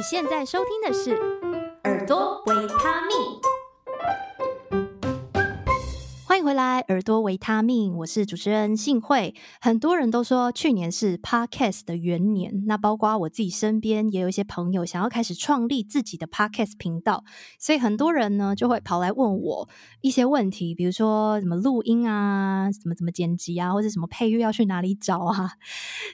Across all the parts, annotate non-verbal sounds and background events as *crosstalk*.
你现在收听的是《耳朵维他命》。回来，耳朵维他命，我是主持人幸慧。很多人都说去年是 Podcast 的元年，那包括我自己身边也有一些朋友想要开始创立自己的 Podcast 频道，所以很多人呢就会跑来问我一些问题，比如说怎么录音啊，怎么怎么剪辑啊，或者什么配乐要去哪里找啊。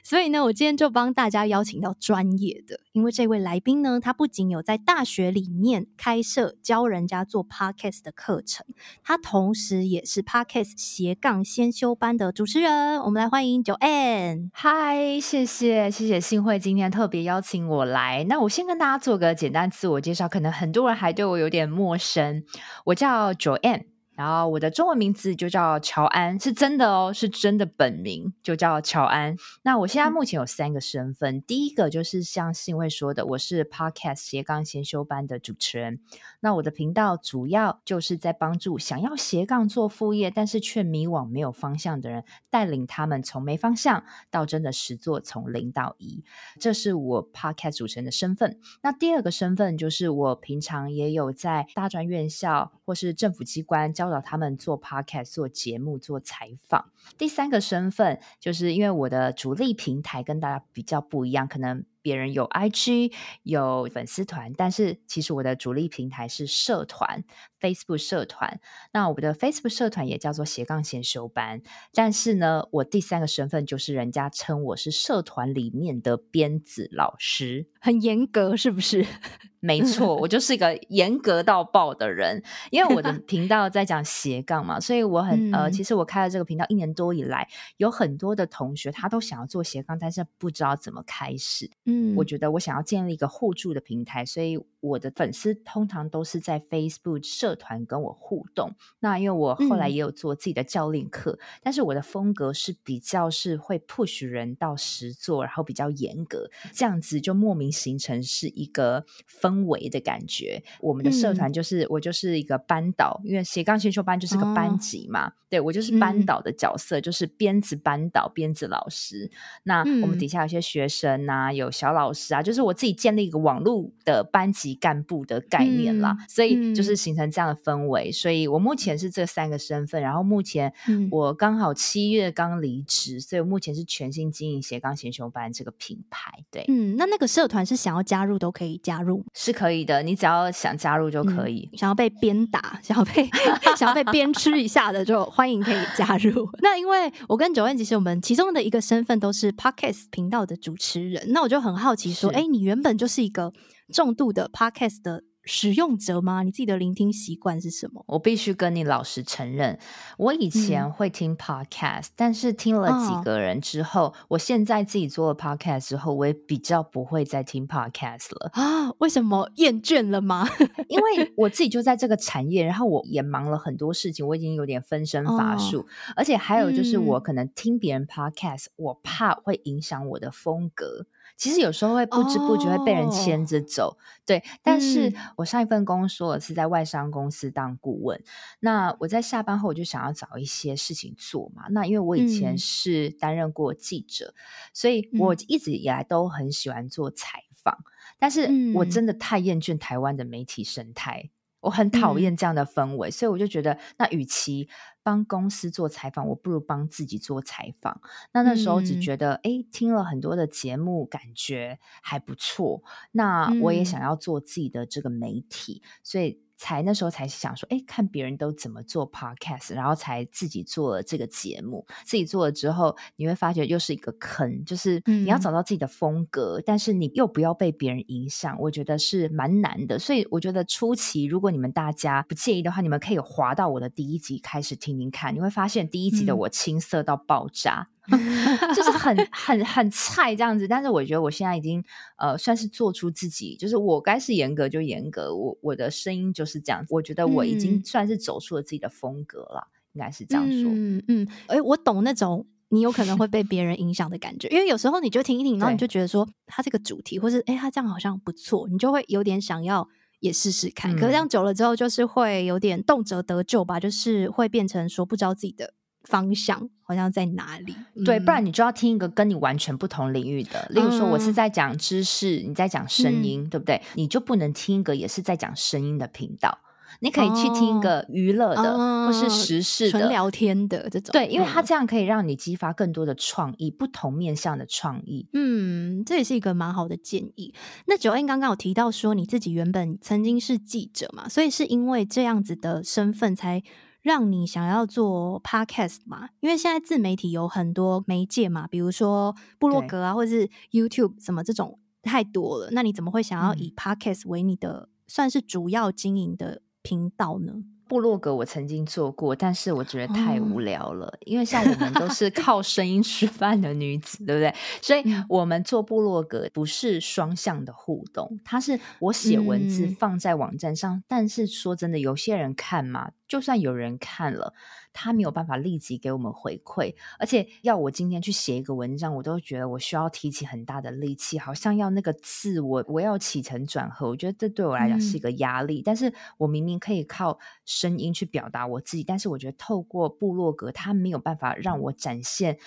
所以呢，我今天就帮大家邀请到专业的，因为这位来宾呢，他不仅有在大学里面开设教人家做 Podcast 的课程，他同时也是是 Parkes 斜杠先修班的主持人，我们来欢迎 Joanne。嗨，谢谢谢谢幸会今天特别邀请我来。那我先跟大家做个简单自我介绍，可能很多人还对我有点陌生。我叫 Joanne。然后我的中文名字就叫乔安，是真的哦，是真的本名就叫乔安。那我现在目前有三个身份，嗯、第一个就是像信卫说的，我是 Podcast 斜杠先修班的主持人。那我的频道主要就是在帮助想要斜杠做副业，但是却迷惘没有方向的人，带领他们从没方向到真的实作，从零到一。这是我 Podcast 主持人的身份。那第二个身份就是我平常也有在大专院校或是政府机关教。他们做 podcast、做节目、做采访。第三个身份，就是因为我的主力平台跟大家比较不一样，可能别人有 IG 有粉丝团，但是其实我的主力平台是社团。Facebook 社团，那我的 Facebook 社团也叫做斜杠先修班，但是呢，我第三个身份就是人家称我是社团里面的编子老师，很严格是不是？*laughs* 没错，我就是一个严格到爆的人，因为我的 *laughs* 频道在讲斜杠嘛，所以我很呃，其实我开了这个频道一年多以来，有很多的同学他都想要做斜杠，但是不知道怎么开始。嗯，我觉得我想要建立一个互助的平台，所以我的粉丝通常都是在 Facebook 社社团跟我互动，那因为我后来也有做自己的教练课，嗯，但是我的风格是比较是会 push 人到实做，然后比较严格，这样子就莫名形成是一个氛围的感觉。我们的社团就是，嗯，我就是一个班导，因为斜杠先修班就是个班级嘛，哦，对，我就是班导的角色，嗯，就是编子班导、编子老师。那我们底下有些学生啊，有小老师啊，就是我自己建立一个网络的班级干部的概念啦，嗯，所以就是形成。这样的氛围，所以我目前是这三个身份。然后目前我刚好七月刚离职，嗯，所以我目前是全新经营斜杠先修班这个品牌。对，嗯，那那个社团是想要加入都可以加入，是可以的。你只要想加入就可以。嗯，想要被鞭打，想要被想要被鞭笞一下的，就欢迎可以加入。*laughs* 那因为我跟 Joanne 其实我们其中的一个身份都是 Podcast 频道的主持人，那我就很好奇说，哎，你原本就是一个重度的 Podcast 的。使用者吗？你自己的聆听习惯是什么？我必须跟你老实承认，我以前会听 podcast，、嗯、但是听了几个人之后、哦，我现在自己做了 podcast 之后，我也比较不会再听 podcast 了啊？为什么厌倦了吗？*laughs* 因为我自己就在这个产业，然后我也忙了很多事情，我已经有点分身乏术、哦，而且还有就是我可能听别人 podcast，、嗯、我怕会影响我的风格。其实有时候会不知不觉会被人牵着走，哦、对。但是我上一份工作是在外商公司当顾问、嗯，那我在下班后我就想要找一些事情做嘛。那因为我以前是担任过记者、嗯，所以我一直以来都很喜欢做采访。嗯、但是我真的太厌倦台湾的媒体生态。我很讨厌这样的氛围、嗯，所以我就觉得，那与其帮公司做采访，我不如帮自己做采访。那那时候只觉得，哎、嗯，听了很多的节目，感觉还不错。那我也想要做自己的这个媒体，嗯、所以。才那时候才想说，哎，看别人都怎么做 podcast，然后才自己做了这个节目。自己做了之后，你会发觉又是一个坑，就是你要找到自己的风格，嗯、但是你又不要被别人影响，我觉得是蛮难的。所以我觉得初期，如果你们大家不介意的话，你们可以滑到我的第一集开始听听看，你会发现第一集的我青涩到爆炸。嗯 *laughs* 就是很很很菜这样子，但是我觉得我现在已经呃算是做出自己，就是我该是严格就严格，我我的声音就是这样子，我觉得我已经算是走出了自己的风格了，嗯、应该是这样说。嗯嗯，哎、欸，我懂那种你有可能会被别人影响的感觉，因为有时候你就听一听，然后你就觉得说他这个主题，或是哎、欸、他这样好像不错，你就会有点想要也试试看、嗯。可是这样久了之后，就是会有点动辄得咎吧，就是会变成说不知道自己的。方向好像在哪里？对，不然你就要听一个跟你完全不同领域的。例如说，我是在讲知识，你在讲声音，嗯、对不对？你就不能听一个也是在讲声音的频道。你可以去听一个娱乐的，哦、或是时事的、纯聊天的这种。对，因为它这样可以让你激发更多的创意，不同面向的创意。嗯，这也是一个蛮好的建议。那 Joanne 刚刚有提到说，你自己原本曾经是记者嘛，所以是因为这样子的身份才让你想要做 Podcast 嘛？因为现在自媒体有很多媒介嘛，比如说部落格啊，或者是 YouTube 什么这种太多了。那你怎么会想要以 Podcast 为你的、嗯、算是主要经营的？频道呢？部落格我曾经做过，但是我觉得太无聊了，哦、因为像我们都是靠声音吃饭的女子，对不对？所以我们做部落格不是双向的互动，它是我写文字放在网站上，嗯、但是说真的，有些人看嘛。就算有人看了，他没有办法立即给我们回馈，而且要我今天去写一个文章，我都觉得我需要提起很大的力气，好像要那个字我我要起承转合，我觉得这对我来讲是一个压力。嗯、但是我明明可以靠声音去表达我自己，但是我觉得透过部落格，它没有办法让我展现。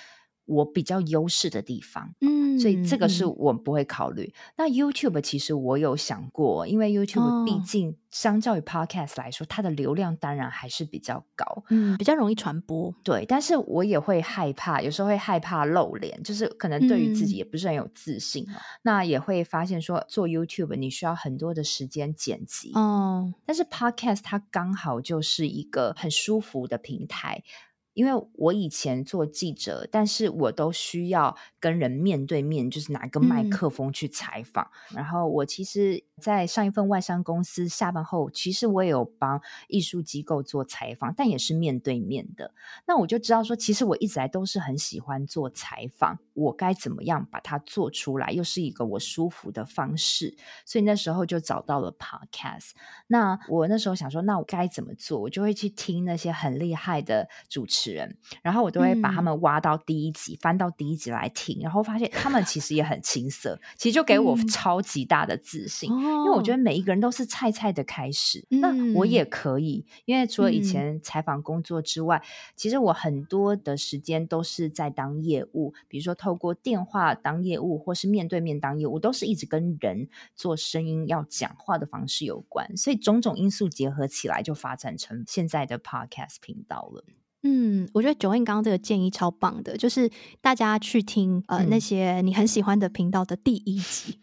我比较优势的地方，嗯，所以这个是我不会考虑。嗯、那 YouTube 其实我有想过，因为 YouTube 毕竟相较于 Podcast 来说，哦、它的流量当然还是比较高，嗯，比较容易传播。对，但是我也会害怕，有时候会害怕露脸，就是可能对于自己也不是很有自信。嗯、那也会发现说，做 YouTube 你需要很多的时间剪辑，哦，但是 Podcast 它刚好就是一个很舒服的平台。因为我以前做记者，但是我都需要跟人面对面，就是拿个麦克风去采访。嗯、然后我其实，在上一份外商公司下班后，其实我也有帮艺术机构做采访，但也是面对面的。那我就知道说，其实我一直来都是很喜欢做采访，我该怎么样把它做出来，又是一个我舒服的方式。所以那时候就找到了 Podcast。那我那时候想说，那我该怎么做？我就会去听那些很厉害的主持。人，然后我都会把他们挖到第一集，嗯、翻到第一集来听，然后发现他们其实也很青涩，其实就给我超级大的自信，嗯、因为我觉得每一个人都是菜菜的开始，嗯、那我也可以。因为除了以前采访工作之外，嗯、其实我很多的时间都是在当业务，比如说透过电话当业务，或是面对面当业务，都是一直跟人做声音要讲话的方式有关，所以种种因素结合起来，就发展成现在的 Podcast 频道了。嗯，我觉得 Joanne 刚刚这个建议超棒的，就是大家去听呃、嗯、那些你很喜欢的频道的第一集，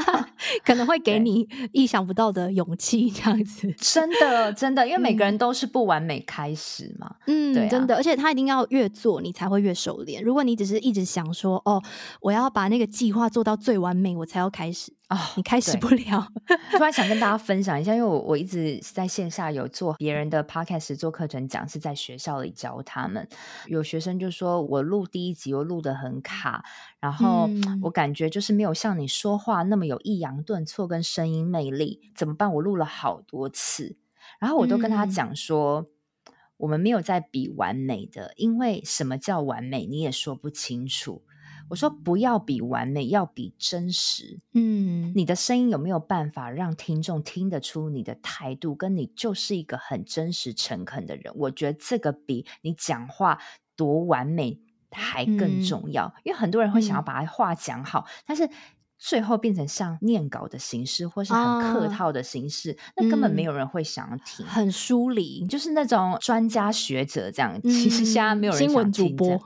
*laughs* 可能会给你意想不到的勇气，这样子。真的，真的，因为每个人都是不完美开始嘛。嗯，对啊、真的，而且他一定要越做，你才会越熟练。如果你只是一直想说，哦，我要把那个计划做到最完美，我才要开始。哦，你开始不了。*laughs* 突然想跟大家分享一下，因为我我一直在线下有做别人的 podcast 做课程讲，是在学校里教他们。有学生就说我录第一集我录的很卡，然后我感觉就是没有像你说话那么有抑扬顿挫跟声音魅力，怎么办？我录了好多次，然后我都跟他讲说，嗯、我们没有在比完美的，因为什么叫完美，你也说不清楚。我说不要比完美，要比真实。嗯，你的声音有没有办法让听众听得出你的态度，跟你就是一个很真实、诚恳的人？我觉得这个比你讲话多完美还更重要，嗯、因为很多人会想要把话讲好，嗯、但是。最后变成像念稿的形式，或是很客套的形式，啊、那根本没有人会想要听。很疏离，就是那种专家学者这样。嗯、其实现在没有人。新闻主播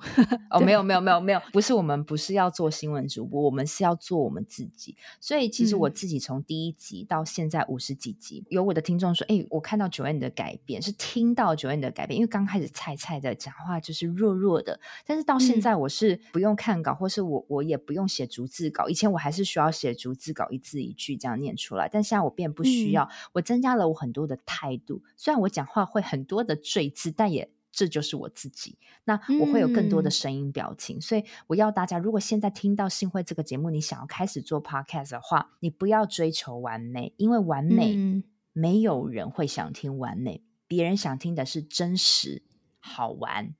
哦，没有没有没有没有，*laughs* 不是我们不是要做新闻主播，我们是要做我们自己。所以其实我自己从第一集到现在五十几集，嗯、有我的听众说：“哎、欸，我看到 Joanne 的改变，是听到 Joanne 的改变。因为刚开始菜菜的讲话就是弱弱的，但是到现在我是不用看稿，嗯、或是我我也不用写逐字稿。以前我还是。需要写逐字稿，一字一句这样念出来，但现在我便不需要。嗯、我增加了我很多的态度，虽然我讲话会很多的赘字，但也这就是我自己。那我会有更多的声音表情，嗯、所以我要大家，如果现在听到幸会这个节目，你想要开始做 podcast 的话，你不要追求完美，因为完美、嗯、没有人会想听完美，别人想听的是真实、好玩、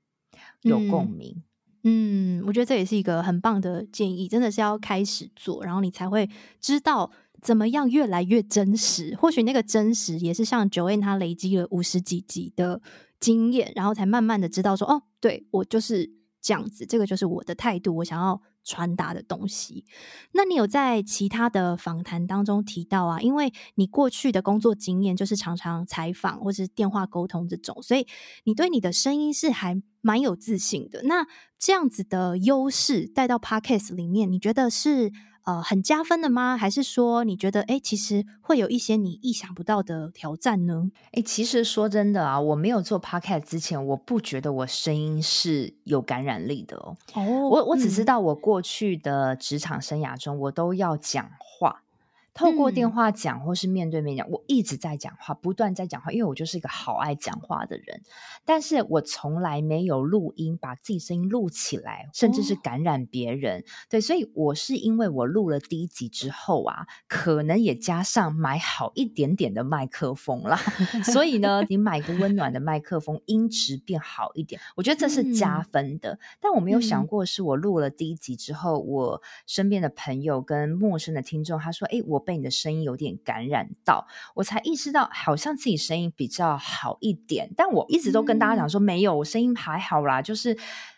有共鸣。嗯，我觉得这也是一个很棒的建议，真的是要开始做，然后你才会知道怎么样越来越真实？或许那个真实也是像 Joanne 她累积了五十几集的经验，然后才慢慢的知道说，哦，对，我就是这样子，这个就是我的态度，我想要传达的东西。那你有在其他的访谈当中提到啊？因为你过去的工作经验就是常常采访或是电话沟通这种，所以你对你的声音是还蛮有自信的。那这样子的优势带到 Podcast 里面，你觉得是？呃，很加分的吗？还是说你觉得，哎，其实会有一些你意想不到的挑战呢？哎，其实说真的啊，我没有做 Podcast 之前，我不觉得我声音是有感染力的哦。哦，我我只知道我过过去的职场生涯中，我都要讲话。透过电话讲，或是面对面讲，嗯，我一直在讲话，不断在讲话，因为我就是一个好爱讲话的人。但是我从来没有录音，把自己声音录起来，甚至是感染别人。哦。对，所以我是因为我录了第一集之后啊，可能也加上买好一点点的麦克风啦。所以呢，你买个温暖的麦克风，音质变好一点，我觉得这是加分的。嗯。但我没有想过，是我录了第一集之后，我身边的朋友跟陌生的听众，他说：“哎，我。”被你的声音有点感染到，我才意识到好像自己声音比较好一点。但我一直都跟大家讲说，没有，我声音还好啦，就是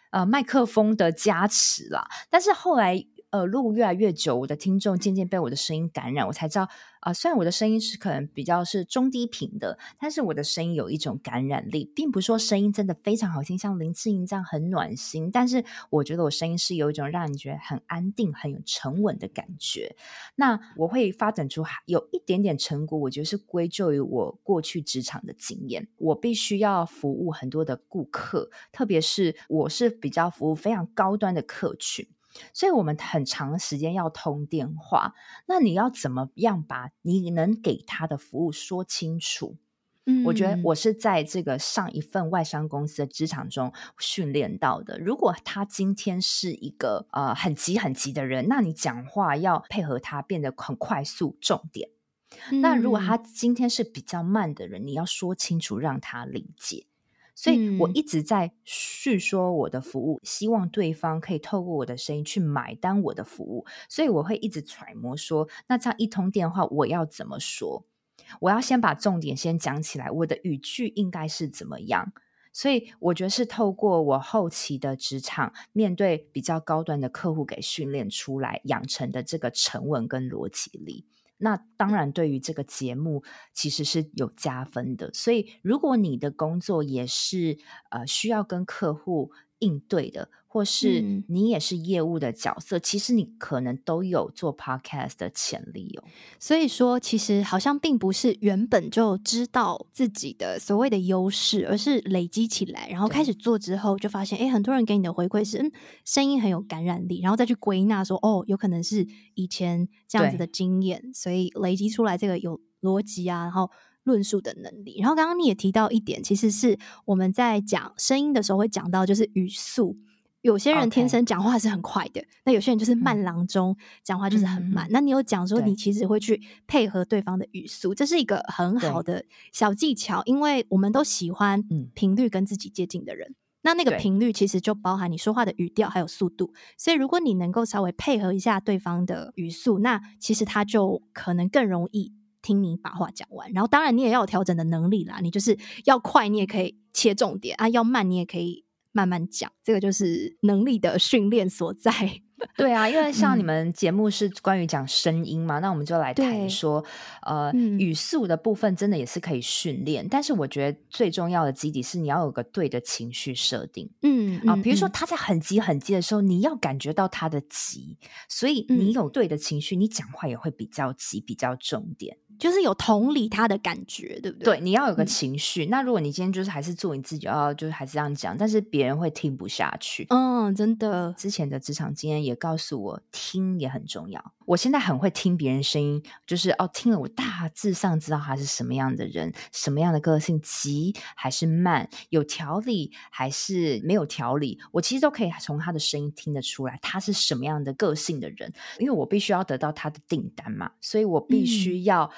呃麦克风的加持啦。但是后来。呃，录越来越久，我的听众渐渐被我的声音感染，我才知道啊、虽然我的声音是可能比较是中低频的，但是我的声音有一种感染力，并不是说声音真的非常好听，像林志颖这样很暖心，但是我觉得我声音是有一种让你觉得很安定、很有沉稳的感觉。那我会发展出有一点点成果，我觉得是归咎于我过去职场的经验，我必须要服务很多的顾客，特别是我是比较服务非常高端的客群。所以我们很长时间要通电话，那你要怎么样把你能给他的服务说清楚？嗯，我觉得我是在这个上一份外商公司的职场中训练到的。如果他今天是一个呃很急很急的人，那你讲话要配合他变得很快速，重点。那如果他今天是比较慢的人，你要说清楚，让他理解。所以我一直在叙说我的服务，希望对方可以透过我的声音去买单我的服务。所以我会一直揣摩说，那这样一通电话我要怎么说？我要先把重点先讲起来，我的语句应该是怎么样？所以我觉得是透过我后期的职场，面对比较高端的客户给训练出来养成的这个沉稳跟逻辑力。那当然，对于这个节目其实是有加分的。所以，如果你的工作也是呃需要跟客户应对的，或是你也是业务的角色，嗯、其实你可能都有做 podcast 的潜力哦。所以说，其实好像并不是原本就知道自己的所谓的优势，而是累积起来，然后开始。做之后，就发现，哎，很多人给你的回馈是，嗯，声音很有感染力，然后再去归纳说，哦，有可能是以前这样子的经验，所以累积出来这个有逻辑啊，然后论述的能力。然后刚刚你也提到一点，其实是我们在讲声音的时候会讲到，就是语速。有些人天生讲话是很快的，那.有些人就是慢郎中讲话就是很慢。嗯、那你有讲说你其实会去配合对方的语速，这是一个很好的小技巧，因为我们都喜欢频率跟自己接近的人。嗯、那那个频率其实就包含你说话的语调还有速度，所以如果你能够稍微配合一下对方的语速，那其实他就可能更容易听你把话讲完。然后当然你也要有调整的能力啦，你就是要快，你也可以切重点啊；要慢，你也可以。慢慢讲，这个就是能力的训练所在。*laughs* 对啊，因为像你们节目是关于讲声音嘛，嗯、那我们就来谈说，呃、嗯，语速的部分真的也是可以训练。但是我觉得最重要的基底是你要有个对的情绪设定。嗯啊，比如说他在很急很急的时候，你要感觉到他的急，所以你有对的情绪，你讲话也会比较急，比较重点。就是有同理他的感觉，对不对？对，你要有个情绪。嗯、那如果你今天就是还是做你自己，要就是还是这样讲，但是别人会听不下去。嗯，真的。之前的职场经验也告诉我，听也很重要。我现在很会听别人声音，就是哦，听了我大致上知道他是什么样的人，什么样的个性，急还是慢，有条理还是没有条理，我其实都可以从他的声音听得出来，他是什么样的个性的人。因为我必须要得到他的订单嘛，所以我必须要。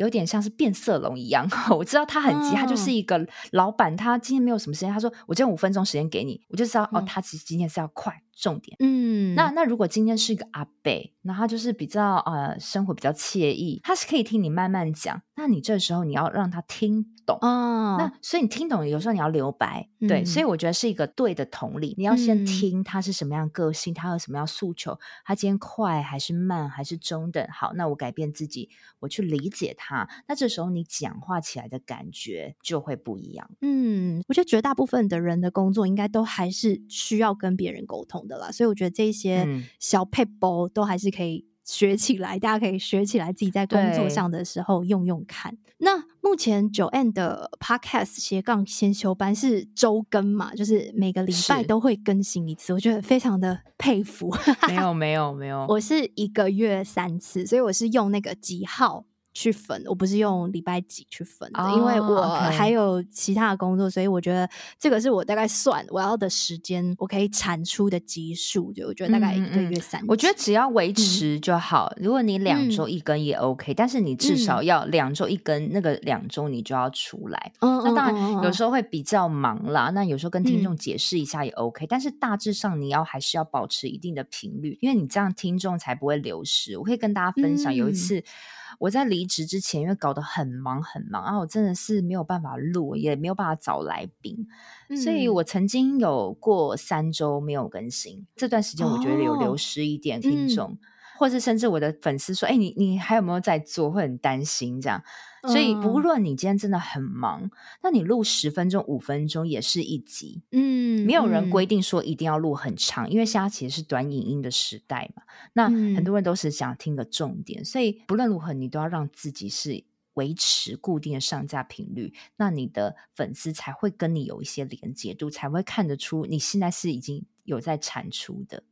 有点像是变色龙一样。*laughs* 我知道他很急，他就是一个老板，他今天没有什么时间，他说我今天五分钟时间给你，我就知道、嗯、哦，他其实今天是要快。重点，嗯，那那如果今天是一个阿伯，那他就是比较呃生活比较惬意，他是可以听你慢慢讲，那你这时候你要让他听懂哦，那所以你听懂，有时候你要留白，嗯、对，所以我觉得是一个对的同理，你要先听他是什么样的个性，嗯、他有什么样诉求，他今天快还是慢还是中等，好，那我改变自己，我去理解他，那这时候你讲话起来的感觉就会不一样。嗯，我觉得绝大部分的人的工作应该都还是需要跟别人沟通的啦，所以我觉得这些小撇步都还是可以学起来，嗯、大家可以学起来，自己在工作上的时候用用看。那目前 Joanne 的 Podcast 斜杠先修班是周更嘛，就是每个礼拜都会更新一次，我觉得非常的佩服。没有没有没有，*laughs* 我是一个月三次，所以我是用那个几号。去分，我不是用礼拜几去分的，oh, 因为我还有其他的工作.所以我觉得这个是我大概算我要的时间，我可以产出的集数，就我觉得大概一个月三、嗯。我觉得只要维持就好。嗯、如果你两周一更也 OK，、嗯、但是你至少要两周一更，嗯、那个两周你就要出来。嗯、那当然有时候会比较忙啦，嗯、那有时候跟听众解释一下也 OK，、嗯、但是大致上你要还是要保持一定的频率，因为你这样听众才不会流失。我可以跟大家分享，有一次。嗯我在离职之前，因为搞得很忙很忙啊，我真的是没有办法录，也没有办法找来宾，嗯、所以我曾经有过三周没有更新。这段时间我觉得有流失一点听众，哦嗯、或是甚至我的粉丝说：“哎，你你还有没有在做？”会很担心这样。所以，不论你今天真的很忙，嗯、那你录十分钟、五分钟也是一集。嗯，没有人规定说一定要录很长，嗯、因为现在其实是短影音的时代嘛。那很多人都是想听个重点，嗯、所以不论如何，你都要让自己是维持固定的上架频率，那你的粉丝才会跟你有一些连接度，才会看得出你现在是已经有在产出的。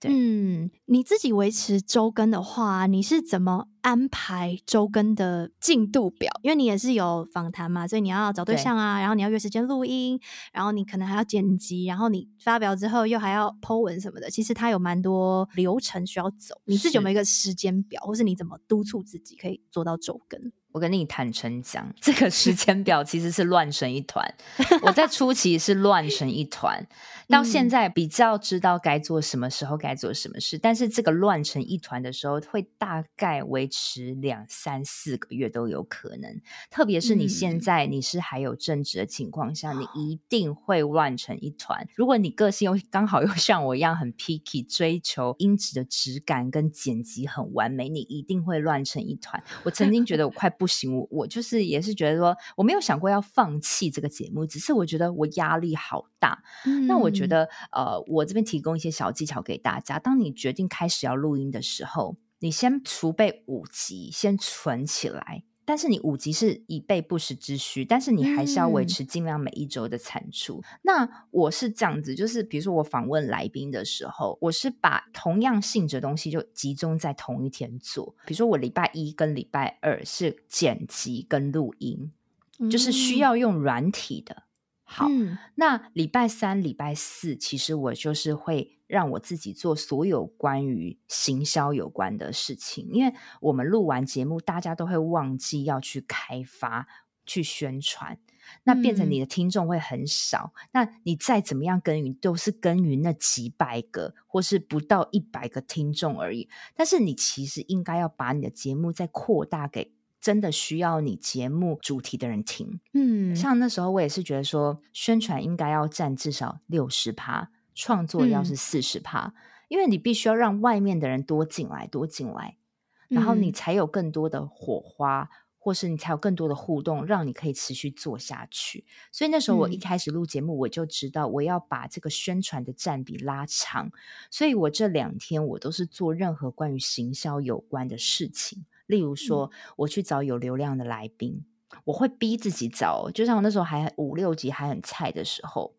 对嗯，你自己维持周更的话，你是怎么安排周更的进度表？因为你也是有访谈嘛，所以你要找对象啊，然后你要约时间录音，然后你可能还要剪辑，然后你发表之后又还要 po 文什么的。其实它有蛮多流程需要走。你自己有没有一个时间表，是或是你怎么督促自己可以做到周更？我跟你坦诚讲，这个时间表其实是乱成一团。我在初期是乱成一团，到现在比较知道该做什么时候该做什么事。但是这个乱成一团的时候，会大概维持两三四个月都有可能。特别是你现在你是还有正职的情况下，你一定会乱成一团。如果你个性又刚好又像我一样很 picky，追求音质的质感跟剪辑很完美，你一定会乱成一团。我曾经觉得我快。不行，我我就是也是觉得说，我没有想过要放弃这个节目，只是我觉得我压力好大。嗯、那我觉得，呃，我这边提供一些小技巧给大家。当你决定开始要录音的时候，你先储备五集，先存起来。但是你五级是以备不时之需，但是你还是要维持尽量每一周的产出。嗯、那我是这样子，就是比如说我访问来宾的时候，我是把同样性质的东西就集中在同一天做。比如说我礼拜一跟礼拜二是剪辑跟录音，嗯、就是需要用软体的。好，嗯、那礼拜三、礼拜四，其实我就是会让我自己做所有关于行销有关的事情，因为我们录完节目，大家都会忘记要去开发、去宣传，那变成你的听众会很少。嗯、那你再怎么样耕耘，都是耕耘那几百个，或是不到一百个听众而已。但是你其实应该要把你的节目再扩大给。真的需要你节目主题的人听，嗯，像那时候我也是觉得说，宣传应该要占至少六十趴，创作要是四十趴，嗯、因为你必须要让外面的人多进来，多进来，然后你才有更多的火花，嗯、或是你才有更多的互动，让你可以持续做下去。所以那时候我一开始录节目，我就知道我要把这个宣传的占比拉长，所以我这两天我都是做任何关于行销有关的事情。例如说，我去找有流量的来宾，嗯、我会逼自己找。就像我那时候还五六级还很菜的时候，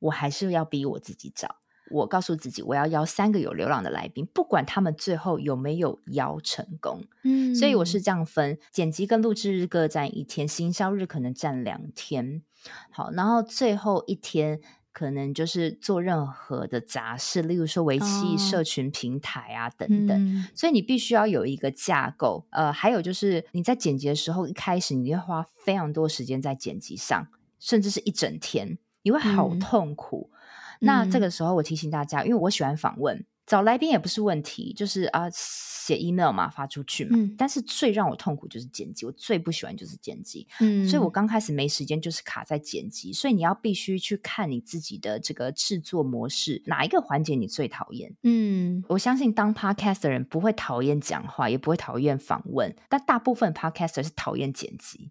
我还是要逼我自己找。我告诉自己，我要邀三个有流量的来宾，不管他们最后有没有邀成功。嗯，所以我是这样分：剪辑跟录制日各占一天，行销日可能占两天。好，然后最后一天可能就是做任何的杂事，例如说维系社群平台啊、哦、等等、嗯，所以你必须要有一个架构。呃，还有就是你在剪辑的时候，一开始你会花非常多时间在剪辑上，甚至是一整天，你会好痛苦。嗯、那这个时候我提醒大家，因为我喜欢访问。找来宾也不是问题，就是啊，写 email 嘛，发出去嘛。嗯。但是最让我痛苦就是剪辑，我最不喜欢就是剪辑。嗯。所以我刚开始没时间，就是卡在剪辑。所以你要必须去看你自己的这个制作模式，哪一个环节你最讨厌？嗯。我相信当 podcast 的人不会讨厌讲话，也不会讨厌访问，但大部分 podcaster 是讨厌剪辑。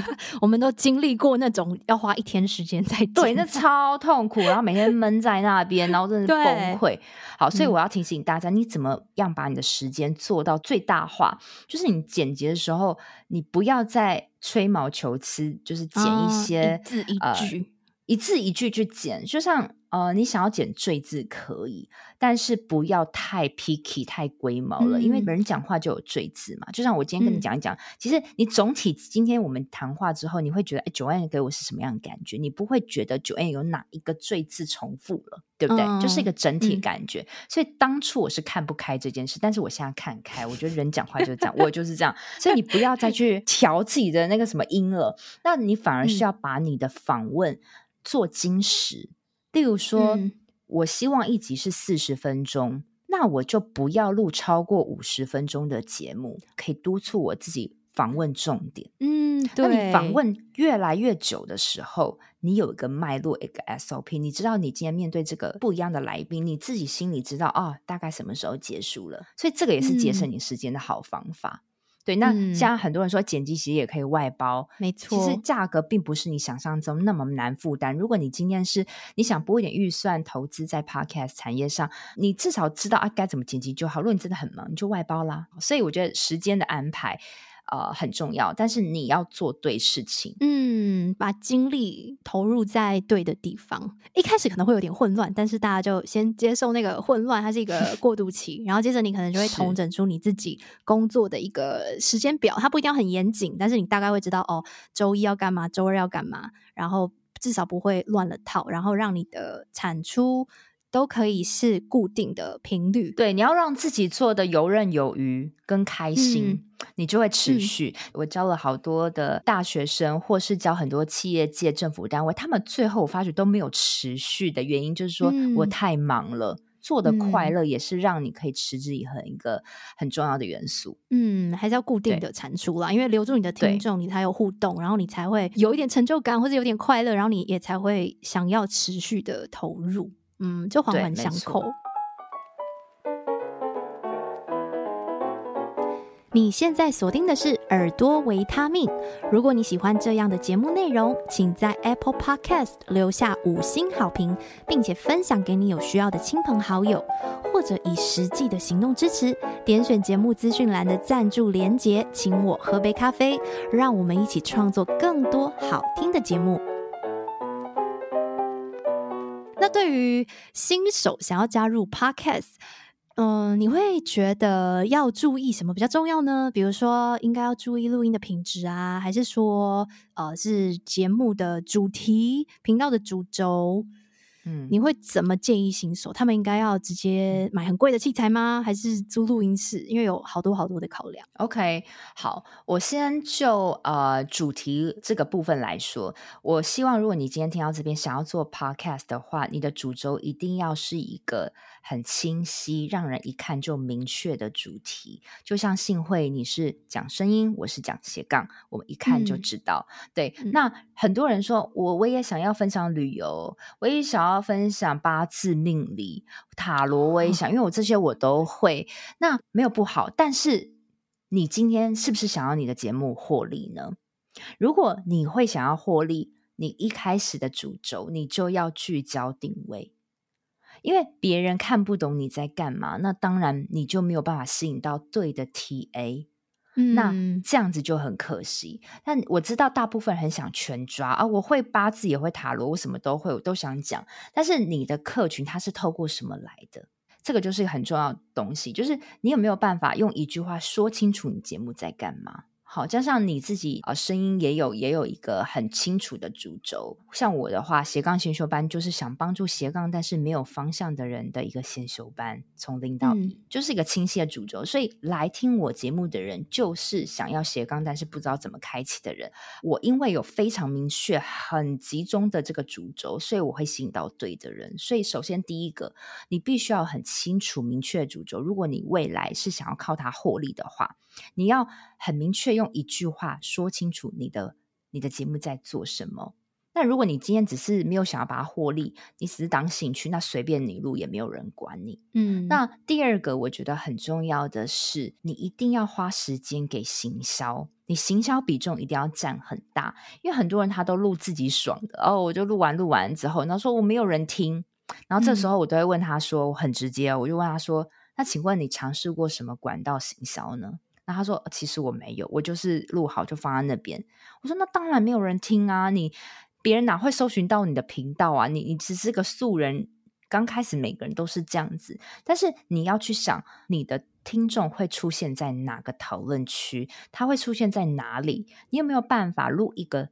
*laughs* 我们都经历过那种要花一天时间在剪，*laughs* 对，那超痛苦，然后每天闷在那边，然后真的是 *laughs* 崩溃。好，所以我要提醒大家，你怎么样把你的时间做到最大化？就是你剪辑的时候，你不要再吹毛求疵，就是剪一些、哦、一字一句、呃，一字一句去剪，就像。呃，你想要剪赘字可以，但是不要太 picky、太龟毛了，嗯、因为人讲话就有赘字嘛。就像我今天跟你讲一讲、嗯，其实你总体今天我们谈话之后，你会觉得，哎，Joanne 给我是什么样的感觉？你不会觉得 Joanne 有哪一个赘字重复了，对不对？嗯、就是一个整体感觉、嗯。所以当初我是看不开这件事，但是我现在看开，我觉得人讲话就是这样，我就是这样。所以你不要再去 *laughs* 调自己的那个什么音了，那你反而是要把你的访问做精实。例如说、嗯，我希望一集是四十分钟，那我就不要录超过五十分钟的节目，可以督促我自己访问重点。嗯，对。那你访问越来越久的时候，你有一个脉络，一个 SOP，你知道你今天面对这个不一样的来宾，你自己心里知道啊、哦，大概什么时候结束了。所以这个也是节省你时间的好方法。嗯对，那像很多人说剪辑其实也可以外包，没错。其实价格并不是你想象中那么难负担。如果你今天是你想拨一点预算投资在 Podcast 产业上，你至少知道啊该怎么剪辑就好。如果你真的很忙，你就外包啦。所以我觉得时间的安排。呃，很重要，但是你要做对事情，嗯，把精力投入在对的地方。一开始可能会有点混乱，但是大家就先接受那个混乱，它是一个 *laughs* 过渡期。然后接着你可能就会统整出你自己工作的一个时间表，它不一定要很严谨，但是你大概会知道哦，周一要干嘛，周二要干嘛，然后至少不会乱了套，然后让你的产出。都可以是固定的频率，对，你要让自己做的游刃有余跟开心，嗯，你就会持续，嗯。我教了好多的大学生，或是教很多企业界、政府单位，他们最后我发觉都没有持续的原因，就是说我太忙了。嗯，做的快乐也是让你可以持之以恒一个很重要的元素。嗯，还是要固定的产出啦，因为留住你的听众，你才有互动，然后你才会有一点成就感，或者有点快乐，然后你也才会想要持续的投入。嗯，就环环相扣。你现在锁定的是耳朵维他命。如果你喜欢这样的节目内容，请在 Apple Podcast 留下五星好评，并且分享给你有需要的亲朋好友，或者以实际的行动支持。点选节目资讯栏的赞助连结，请我喝杯咖啡，让我们一起创作更多好听的节目。那对于新手想要加入 Podcast，嗯、呃，你会觉得要注意什么比较重要呢？比如说，应该要注意录音的品质啊，还是说，呃，是节目的主题、频道的主轴？嗯，你会怎么建议新手？他们应该要直接买很贵的器材吗？还是租录音室？因为有好多好多的考量。OK，好，我先就呃主题这个部分来说，我希望如果你今天听到这边想要做 Podcast 的话，你的主轴一定要是一个。很清晰，让人一看就明确的主题，就像信会，你是讲声音，我是讲斜杠，我们一看就知道。嗯、对、嗯，那很多人说我我也想要分享旅游，我也想要分享八字命理、塔罗，我也想、哦，因为我这些我都会。那没有不好，但是你今天是不是想要你的节目获利呢？如果你会想要获利，你一开始的主轴你就要聚焦定位。因为别人看不懂你在干嘛，那当然你就没有办法吸引到对的 TA，嗯，那这样子就很可惜。但我知道大部分人很想全抓啊，我会八字也会塔罗，我什么都会，我都想讲。但是你的客群它是透过什么来的？这个就是很重要的东西，就是你有没有办法用一句话说清楚你节目在干嘛？好，加上你自己啊，声音也有也有一个很清楚的主轴。像我的话，斜杠先修班就是想帮助斜杠但是没有方向的人的一个先修班，从零到一，嗯、就是一个清晰的主轴。所以来听我节目的人，就是想要斜杠但是不知道怎么开启的人。我因为有非常明确、很集中的这个主轴，所以我会吸引到对的人。所以首先第一个，你必须要很清楚、明确的主轴。如果你未来是想要靠它获利的话，你要很明确用一句话说清楚你的你的节目在做什么。那如果你今天只是没有想要把它获利，你只是当兴趣，那随便你录也没有人管你。嗯，那第二个我觉得很重要的是，你一定要花时间给行销，你行销比重一定要占很大，因为很多人他都录自己爽的哦，我就录完录完之后，然后说我没有人听，然后这时候我都会问他说，我很直接，我就问他说，那请问你尝试过什么管道行销呢？他说：“其实我没有，我就是录好就放在那边。”我说：“那当然没有人听啊，你别人哪会搜寻到你的频道啊？你你只是个素人，刚开始每个人都是这样子。但是你要去想，你的听众会出现在哪个讨论区？他会出现在哪里？你有没有办法录一个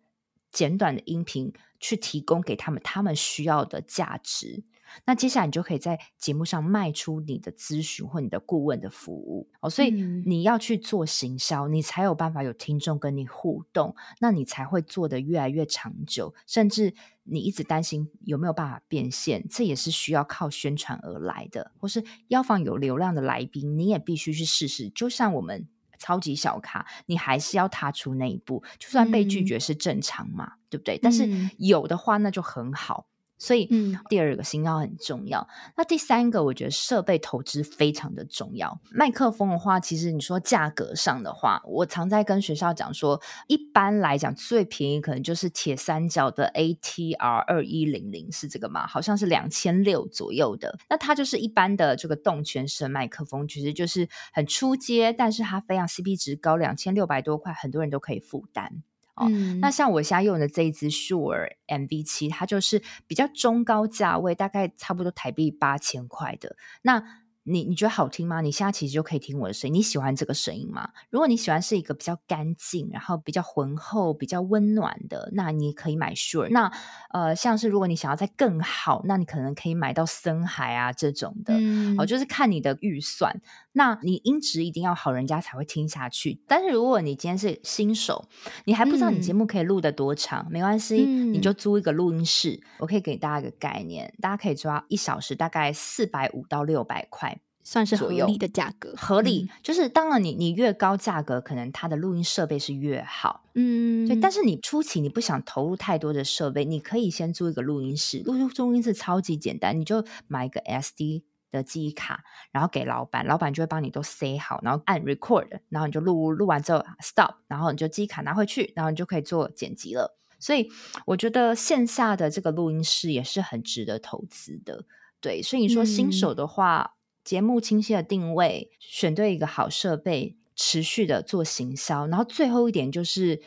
简短的音频去提供给他们他们需要的价值？”那接下来你就可以在节目上卖出你的咨询或你的顾问的服务哦，所以你要去做行销，你才有办法有听众跟你互动，那你才会做得越来越长久。甚至你一直担心有没有办法变现，这也是需要靠宣传而来的。或是邀访有流量的来宾，你也必须去试试。就像我们超级小咖，你还是要踏出那一步，就算被拒绝是正常嘛，对不对？但是有的话，那就很好。所以，嗯，第二个新药很重要。那第三个，我觉得设备投资非常的重要。麦克风的话，其实你说价格上的话，我常在跟学校讲说，一般来讲最便宜可能就是铁三角的 ATR 二一零零是这个吗，好像是两千六左右的。那它就是一般的这个动圈式麦克风，其实就是很出街，但是它非常 CP 值高，两千六百多块，很多人都可以负担。嗯，那像我现在用的这一支 Shure MV 七它就是比较中高价位，大概差不多台币八千块的。那你你觉得好听吗？你现在其实就可以听我的声音。你喜欢这个声音吗？如果你喜欢是一个比较干净，然后比较浑厚、比较温暖的，那你可以买 Shure。那呃，像是如果你想要再更好，那你可能可以买到森海啊这种的。嗯，哦，就是看你的预算。那你音质一定要好，人家才会听下去。但是如果你今天是新手，你还不知道你节目可以录得多长，嗯、没关系，你就租一个录音室。我可以给大家一个概念，大家可以抓一小时大概四百五到六百块。算是合理的价格，合理、嗯、就是当然你你越高价格，可能它的录音设备是越好，嗯，对。但是你初期你不想投入太多的设备，你可以先租一个录音室，录录音室超级简单，你就买一个 SD 的记忆卡，然后给老板，老板就会帮你都塞好，然后按 record，然后你就录录完之后 stop，然后你就记忆卡拿回去，然后你就可以做剪辑了。所以我觉得线下的这个录音室也是很值得投资的，对。所以你说新手的话。嗯节目清晰的定位，选对一个好设备，持续的做行销，然后最后一点就是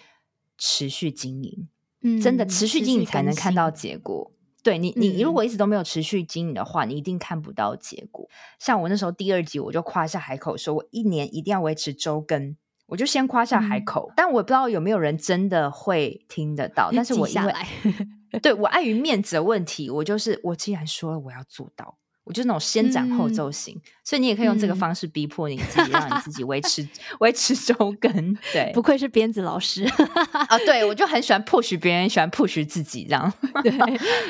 持续经营。嗯，真的持续经营才能看到结果。对你，你如果一直都没有持续经营的话，你一定看不到结果。嗯，像我那时候第二集，我就夸下海口，说我一年一定要维持周更，我就先夸下海口。嗯，但我不知道有没有人真的会听得到。但是我因为 *laughs* 对我碍于面子的问题，我就是我既然说了，我要做到。我就是那种先斩后奏型，嗯、所以你也可以用这个方式逼迫你自己，嗯、让你自己维持 *laughs* 维持周更。对，不愧是鞭子老师啊！对，我就很喜欢 push 别人，喜欢 push 自己，这样 *laughs* 对，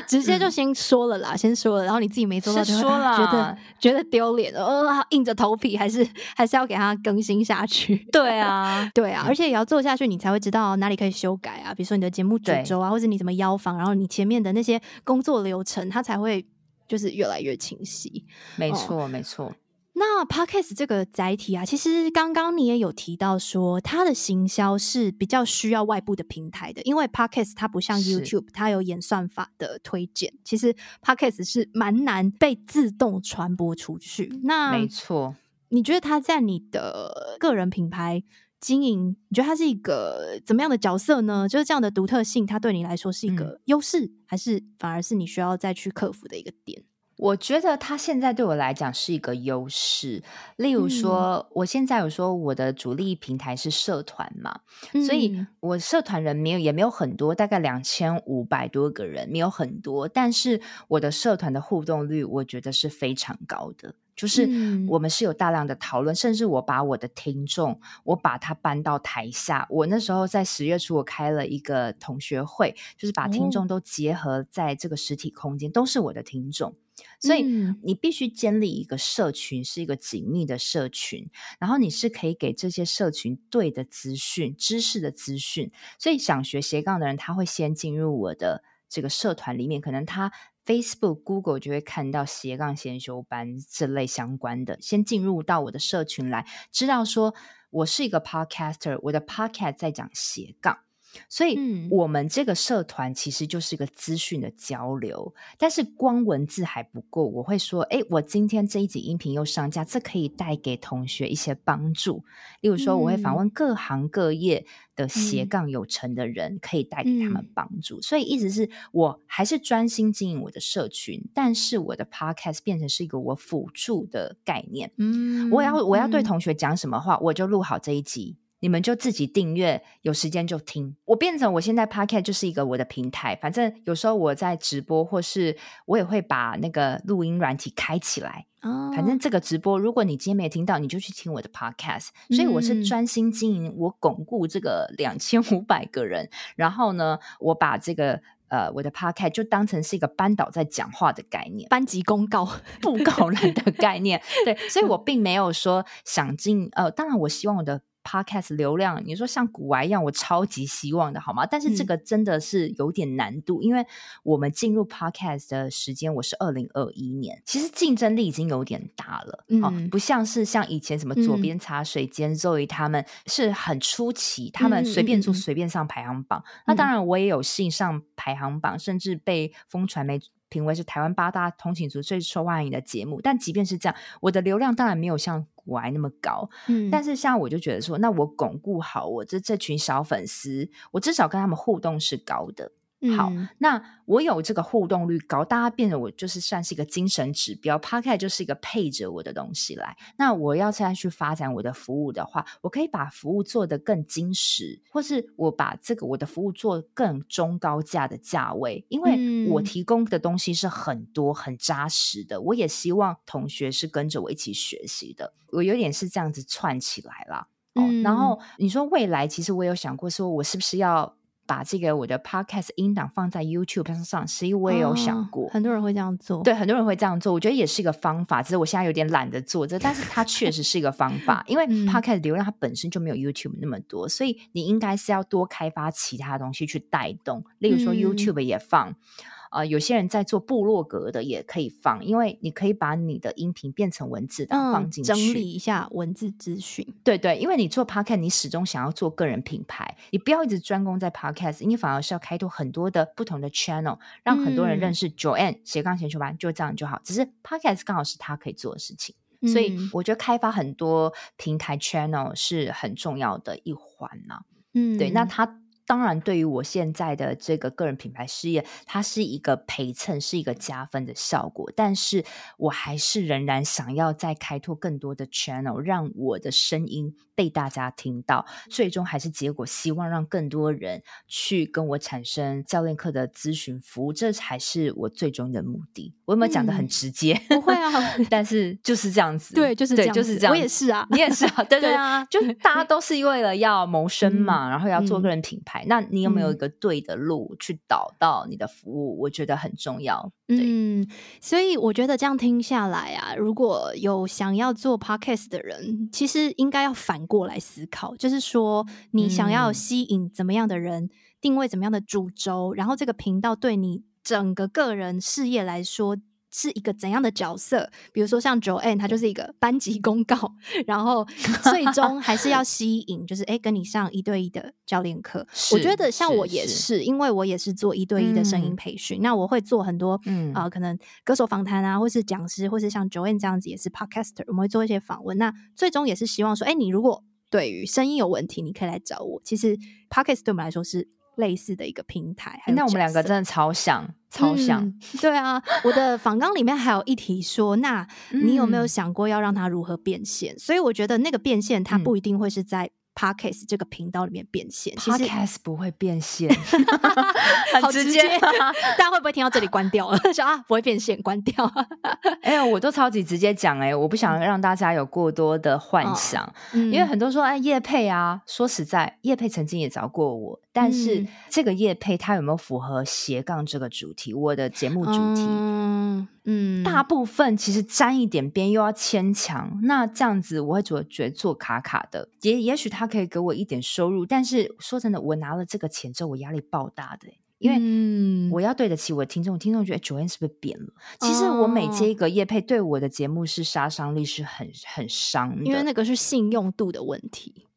直接就先说了啦，嗯、先说了，然后你自己没做到，就说了，觉得觉得丢脸，呃，硬着头皮还是还是要给他更新下去。对啊，*laughs* 对啊，而且也要做下去，你才会知道哪里可以修改啊。比如说你的节目主轴啊，或者你怎么邀访，然后你前面的那些工作流程，他才会。就是越来越清晰，没错，哦、没错。那 Podcast 这个载体啊，其实刚刚你也有提到说，它的行销是比较需要外部的平台的，因为 Podcast 它不像 YouTube，它有演算法的推荐。其实 Podcast 是蛮难被自动传播出去。那没错，你觉得它在你的个人品牌经营，你觉得它是一个怎么样的角色呢？就是这样的独特性，它对你来说是一个优势，嗯、还是反而是你需要再去克服的一个点？我觉得它现在对我来讲是一个优势。例如说，嗯、我现在有说我的主力平台是社团嘛，嗯、所以我社团人没有也没有很多，大概两千五百多个人，没有很多。但是我的社团的互动率，我觉得是非常高的。就是我们是有大量的讨论，嗯、甚至我把我的听众，我把他搬到台下。我那时候在十月初，我开了一个同学会，就是把听众都结合在这个实体空间，哦、都是我的听众。所以你必须建立一个社群，是一个紧密的社群，然后你是可以给这些社群对的资讯、知识的资讯。所以想学斜杠的人，他会先进入我的这个社团里面，可能他 Facebook、Google 就会看到斜杠先修班这类相关的，先进入到我的社群来，知道说我是一个 Podcaster，我的 Podcast 在讲斜杠。所以，我们这个社团其实就是一个资讯的交流，嗯、但是光文字还不够。我会说，哎，我今天这一集音频又上架，这可以带给同学一些帮助。例如说，我会访问各行各业的斜杠有成的人，嗯、可以带给他们帮助。嗯、所以，意思是我还是专心经营我的社群，但是我的 podcast 变成是一个我辅助的概念。嗯，我要我要对同学讲什么话，我就录好这一集。你们就自己订阅，有时间就听。我变成我现在 Podcast 就是一个我的平台，反正有时候我在直播，或是我也会把那个录音软体开起来。哦，反正这个直播，如果你今天没听到，你就去听我的 Podcast。所以我是专心经营，我巩固这个两千五百个人。然后呢，我把这个呃我的 Podcast 就当成是一个班导在讲话的概念，班级公告、布告栏的概念。对，所以我并没有说想进呃，当然我希望我的。Podcast 流量，你说像古玩一样，我超级希望的，好吗？但是这个真的是有点难度，嗯、因为我们进入 Podcast 的时间，我是二零二一年，其实竞争力已经有点大了，嗯、哦，不像是像以前什么左边茶水间 Zoe 他们是很出奇，他们随便做随便上排行榜。那当然，我也有幸上排行榜，甚至被风传媒评为是台湾八大通勤族最受欢迎的节目。但即便是这样，我的流量当然没有像。我还那么高，嗯，但是像我就觉得说，那我巩固好我这这群小粉丝，我至少跟他们互动是高的。好，那我有这个互动率高，大家变得我就是算是一个精神指标，Podcast 就是一个配着我的东西来。那我要再去发展我的服务的话，我可以把服务做得更精实，或是我把这个我的服务做更中高价的价位，因为我提供的东西是很多很扎实的。我也希望同学是跟着我一起学习的，我有点是这样子串起来了。哦，然后你说未来，其实我有想过，说我是不是要。把这个我的 podcast 音档放在 YouTube 上上，所以我也有想过，哦，很多人会这样做。对，很多人会这样做，我觉得也是一个方法。只是我现在有点懒得做这，但是它确实是一个方法，因为 podcast 流量它本身就没有 YouTube 那么多，所以你应该是要多开发其他东西去带动，例如说 YouTube 也放。嗯呃，有些人在做部落格的也可以放，因为你可以把你的音频变成文字的放进去，整理一下文字资讯。对对，因为你做 podcast，你始终想要做个人品牌，你不要一直专攻在 podcast，你反而是要开拓很多的不同的 channel，让很多人认识 Joanne 斜杠先修班，就这样就好。只是 podcast 刚好是他可以做的事情，嗯、所以我觉得开发很多平台 channel 是很重要的一环。嗯，对，那他。当然，对于我现在的这个个人品牌事业，它是一个陪衬，是一个加分的效果。但是我还是仍然想要再开拓更多的 channel，让我的声音被大家听到。最终还是结果，希望让更多人去跟我产生教练课的咨询服务，这才是我最终的目的。我有没有讲的很直接？嗯、不会啊，*laughs* 但是就是这样子。对，就是这样子，就是这样。我也是啊，你也是啊，对 *laughs* 对啊，就大家都是为了要谋生嘛，嗯、然后要做个人品牌。那你有没有一个对的路去导到你的服务？嗯、我觉得很重要。对。嗯，所以我觉得这样听下来啊，如果有想要做 podcast 的人，其实应该要反过来思考，就是说你想要吸引怎么样的人，嗯、定位怎么样的主轴，然后这个频道对你整个个人事业来说。是一个怎样的角色？比如说像 Joanne，他就是一个班级公告，然后最终还是要 *laughs* 吸引，就是哎，跟你上一对一的教练课。我觉得像我也是，因为我也是做一对一的声音培训，嗯、那我会做很多，嗯啊、呃，可能歌手访谈啊，或是讲师，或是像 Joanne 这样子也是 Podcaster，我们会做一些访问。那最终也是希望说，哎，你如果对于声音有问题，你可以来找我。其实 Podcast 对我们来说是。类似的一个平台。那我们两个真的超像，超像。嗯、对啊，我的访纲里面还有一题说，那你有没有想过要让它如何变现？嗯、所以我觉得那个变现，它不一定会是在。Podcast 这个频道里面变现，Podcast 不会变现，*laughs* 很直接。*laughs* 大家会不会听到这里关掉了？*laughs* 说啊，不会变现，关掉。哎呀，我都超级直接讲哎，我不想让大家有过多的幻想，嗯、因为很多说哎叶佩啊，说实在，叶佩曾经也找过我，但是这个叶佩他有没有符合斜杠这个主题？我的节目主题？嗯嗯，大部分其实沾一点边又要牵强，那这样子我会觉得觉得做卡卡的，也也许他可以给我一点收入，但是说真的，我拿了这个钱之后，我压力爆大的，因为我要对得起我的听众，听众觉得 Joanne 是不是变了？其实我每接一个业配，对我的节目是杀伤力是很很伤的，因为那个是信用度的问题。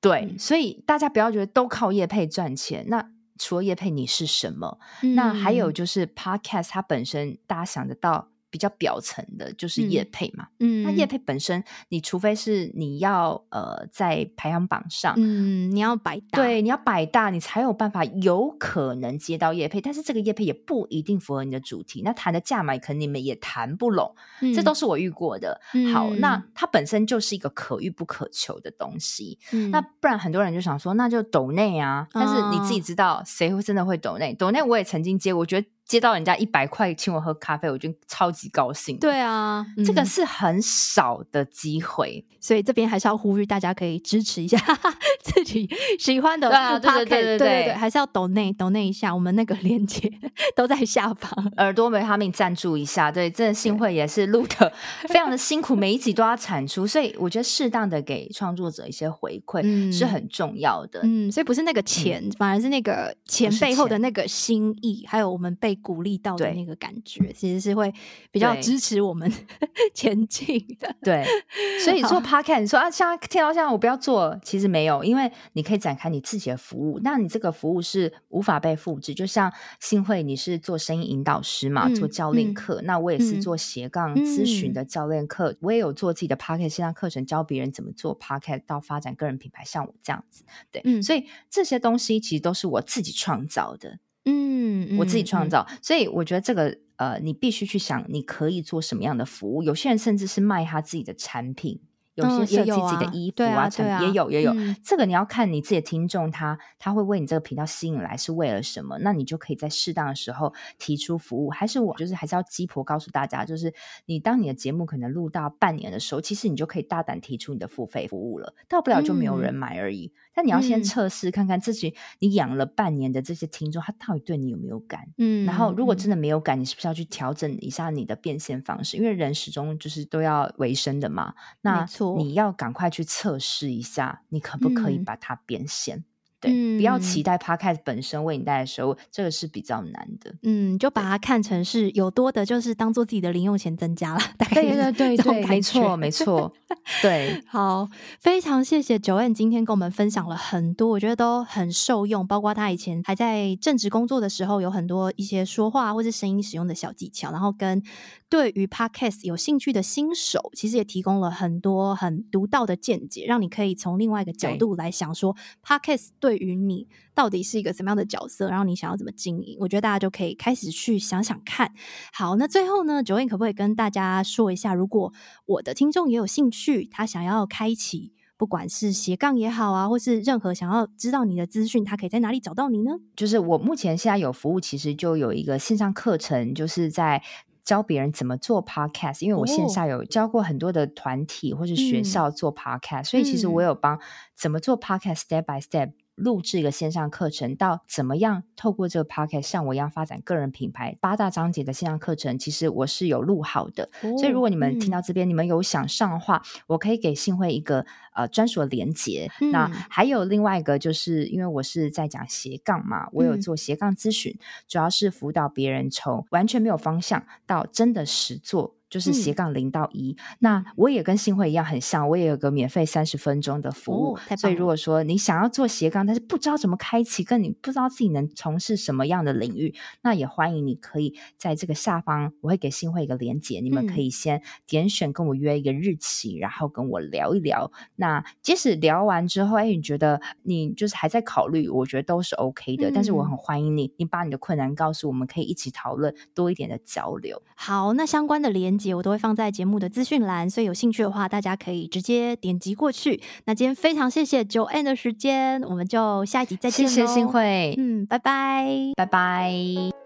对，所以大家不要觉得都靠业配赚钱，那。除了叶配，你是什么？嗯、那还有就是 Podcast，它本身大家想得到。比较表层的就是业配嘛，嗯，那业配本身，你除非是你要呃在排行榜上，嗯，你要百大，对，你要百大，你才有办法有可能接到业配，但是这个业配也不一定符合你的主题，那谈的价码可能你们也谈不拢，嗯、这都是我遇过的。嗯、好，那它本身就是一个可遇不可求的东西，嗯、那不然很多人就想说，那就抖内啊，但是你自己知道谁会真的会抖内？抖内我也曾经接，我觉得。接到人家一百块请我喝咖啡，我就超级高兴。对啊，嗯、这个是很少的机会，所以这边还是要呼吁大家可以支持一下自己喜欢的。对啊，对对对对对对，还是要抖内抖内一下，我们那个链接都在下方。耳朵维他命赞助一下，对，这幸会也是录的非常的辛苦，每一集都要产出，所以我觉得适当的给创作者一些回馈是很重要的。嗯，所以不是那个钱，嗯、反而是那个钱背后的那个心意，还有我们被。鼓励到的那个感觉，其实是会比较支持我们 *laughs* 前进的。对，所以做 Podcast，你说啊，像听到像我不要做，其实没有，因为你可以展开你自己的服务。那你这个服务是无法被复制。就像幸会，你是做声音引导师嘛，嗯、做教练课。嗯、那我也是做斜杠咨询的教练课，嗯、我也有做自己的 Podcast 线上课程，教别人怎么做 Podcast 到发展个人品牌，像我这样子。对，嗯、所以这些东西其实都是我自己创造的。嗯，我自己创造，所以我觉得这个呃，你必须去想，你可以做什么样的服务。有些人甚至是卖他自己的产品。有些设计自己的衣服啊，也有也有，这个你要看你自己的听众，他他会为你这个频道吸引来是为了什么？那你就可以在适当的时候提出服务。还是我就是还是要鸡婆告诉大家，就是你当你的节目可能录到半年的时候，其实你就可以大胆提出你的付费服务了，到不了就没有人买而已。但你要先测试看看自己，你养了半年的这些听众，他到底对你有没有感？嗯，然后如果真的没有感，你是不是要去调整一下你的变现方式？因为人始终就是都要维生的嘛。那。你要赶快去测试一下，你可不可以把它变现？嗯对，不要期待 Podcast 本身为你带来收入，这个是比较难的。嗯，就把它看成是有多的，就是当做自己的零用钱增加了。大概对对对对，没错没错。对，*laughs* 好，非常谢谢 Joanne 今天跟我们分享了很多，我觉得都很受用。包括他以前还在正职工作的时候，有很多一些说话或是声音使用的小技巧，然后跟对于 Podcast 有兴趣的新手，其实也提供了很多很独到的见解，让你可以从另外一个角度来想说 Podcast 对。对于你到底是一个什么样的角色，然后你想要怎么经营？我觉得大家就可以开始去想想看。好，那最后呢，Joanne 可不可以跟大家说一下，如果我的听众也有兴趣，他想要开启，不管是斜杠也好啊，或是任何想要知道你的资讯，他可以在哪里找到你呢？就是我目前现在有服务，其实就有一个线上课程，就是在教别人怎么做 Podcast。因为我线下有教过很多的团体或是学校做 Podcast，、嗯、所以其实我有帮怎么做 Podcast step by step。录制一个线上课程，到怎么样透过这个 podcast 像我一样发展个人品牌，八大章节的线上课程，其实我是有录好的。哦、所以如果你们听到这边，嗯、你们有想上的话，我可以给幸会一个呃专属的连结。嗯、那还有另外一个，就是因为我是在讲斜杠嘛，我有做斜杠咨询，嗯、主要是辅导别人从完全没有方向到真的实做。就是斜杠零到一。嗯、那我也跟新会一样很像，我也有个免费三十分钟的服务。哦、所以如果说你想要做斜杠，但是不知道怎么开启，跟你不知道自己能从事什么样的领域，那也欢迎你可以在这个下方，我会给新会一个连接，你们可以先点选跟我约一个日期，嗯、然后跟我聊一聊。那即使聊完之后，哎，你觉得你就是还在考虑，我觉得都是 OK 的。嗯、但是我很欢迎你，你把你的困难告诉我们，可以一起讨论多一点的交流。好，那相关的连结我都会放在节目的资讯栏，所以有兴趣的话，大家可以直接点击过去。那今天非常谢谢 Joanne 的时间，我们就下一集再见。谢谢新会，嗯，拜拜，拜拜。